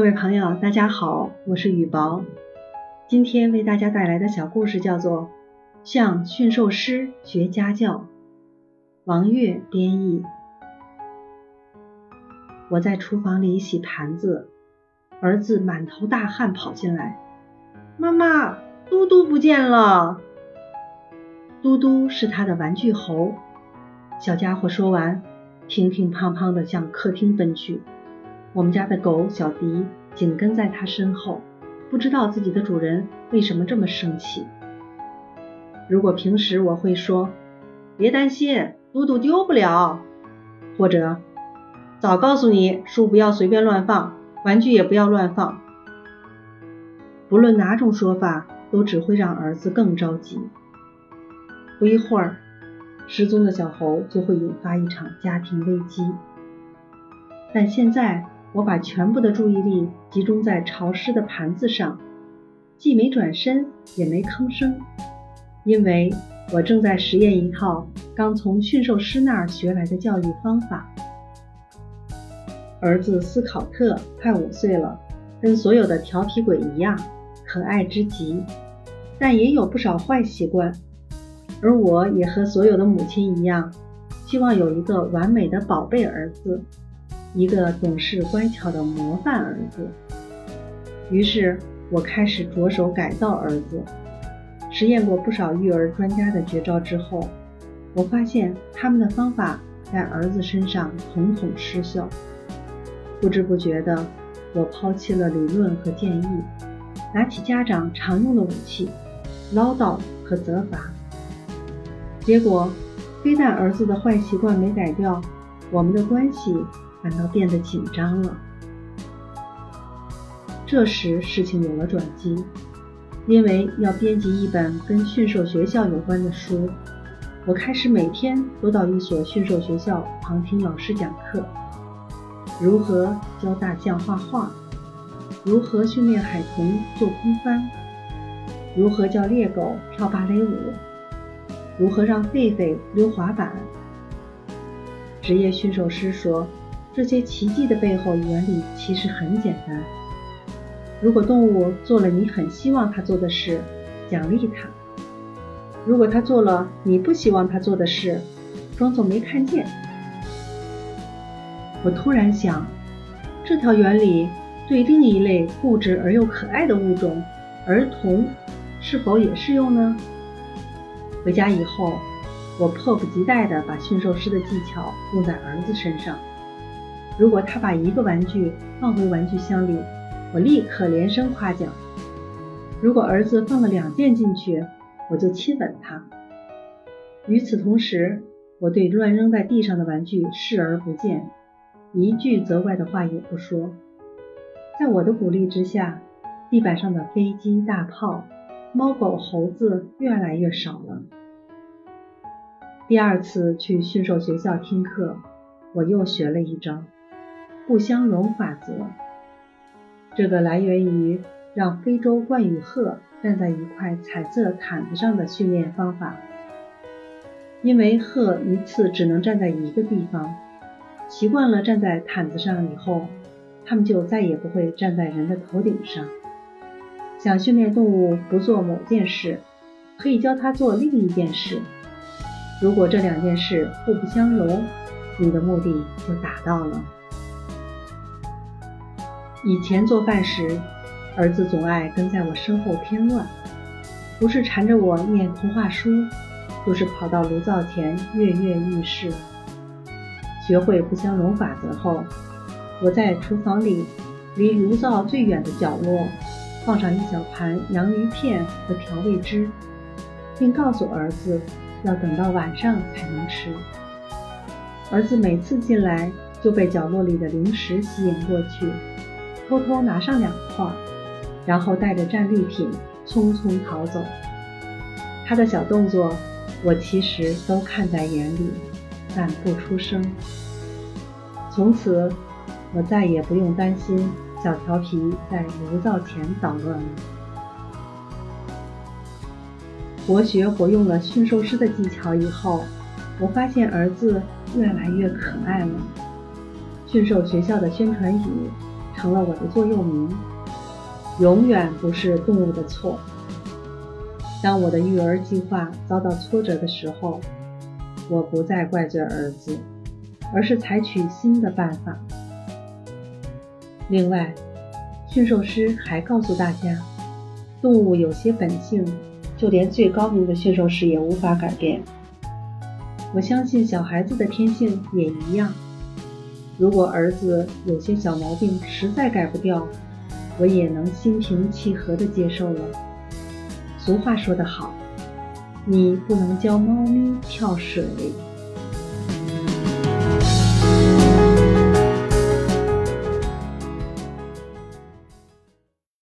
各位朋友，大家好，我是雨薄。今天为大家带来的小故事叫做《向驯兽师学家教》，王月编译。我在厨房里洗盘子，儿子满头大汗跑进来：“妈妈，嘟嘟不见了！”嘟嘟是他的玩具猴。小家伙说完，乒乒乓乓的向客厅奔去。我们家的狗小迪紧跟在他身后，不知道自己的主人为什么这么生气。如果平时我会说：“别担心，嘟嘟丢不了。”或者“早告诉你，书不要随便乱放，玩具也不要乱放。”不论哪种说法，都只会让儿子更着急。不一会儿，失踪的小猴就会引发一场家庭危机。但现在。我把全部的注意力集中在潮湿的盘子上，既没转身，也没吭声，因为我正在实验一套刚从驯兽师那儿学来的教育方法。儿子斯考特快五岁了，跟所有的调皮鬼一样，可爱之极，但也有不少坏习惯。而我也和所有的母亲一样，希望有一个完美的宝贝儿子。一个懂事乖巧的模范儿子。于是我开始着手改造儿子。实验过不少育儿专家的绝招之后，我发现他们的方法在儿子身上统统失效。不知不觉的，我抛弃了理论和建议，拿起家长常用的武器——唠叨和责罚。结果，非但儿子的坏习惯没改掉，我们的关系。反倒变得紧张了。这时事情有了转机，因为要编辑一本跟驯兽学校有关的书，我开始每天都到一所驯兽学校旁听老师讲课：如何教大象画画，如何训练海豚做空翻，如何教猎狗跳芭蕾舞，如何让狒狒溜滑板。职业驯兽师说。这些奇迹的背后原理其实很简单。如果动物做了你很希望它做的事，奖励它；如果它做了你不希望它做的事，装作没看见。我突然想，这条原理对另一类固执而又可爱的物种——儿童，是否也适用呢？回家以后，我迫不及待地把驯兽师的技巧用在儿子身上。如果他把一个玩具放回玩具箱里，我立刻连声夸奖；如果儿子放了两件进去，我就亲吻他。与此同时，我对乱扔在地上的玩具视而不见，一句责怪的话也不说。在我的鼓励之下，地板上的飞机、大炮、猫狗、猴子越来越少了。第二次去驯兽学校听课，我又学了一招。不相容法则，这个来源于让非洲冠羽鹤站在一块彩色毯子上的训练方法。因为鹤一次只能站在一个地方，习惯了站在毯子上以后，它们就再也不会站在人的头顶上。想训练动物不做某件事，可以教它做另一件事。如果这两件事互不相容，你的目的就达到了。以前做饭时，儿子总爱跟在我身后添乱，不是缠着我念童话书，就是跑到炉灶前跃跃欲试。学会不相容法则后，我在厨房里离炉灶最远的角落放上一小盘洋芋片和调味汁，并告诉儿子要等到晚上才能吃。儿子每次进来就被角落里的零食吸引过去。偷偷拿上两块，然后带着战利品匆匆逃走。他的小动作，我其实都看在眼里，但不出声。从此，我再也不用担心小调皮在炉灶前捣乱了。活学活用了驯兽师的技巧以后，我发现儿子越来越可爱了。驯兽学校的宣传语。成了我的座右铭：永远不是动物的错。当我的育儿计划遭到挫折的时候，我不再怪罪儿子，而是采取新的办法。另外，驯兽师还告诉大家，动物有些本性，就连最高明的驯兽师也无法改变。我相信小孩子的天性也一样。如果儿子有些小毛病实在改不掉，我也能心平气和地接受了。俗话说得好，你不能教猫咪跳水。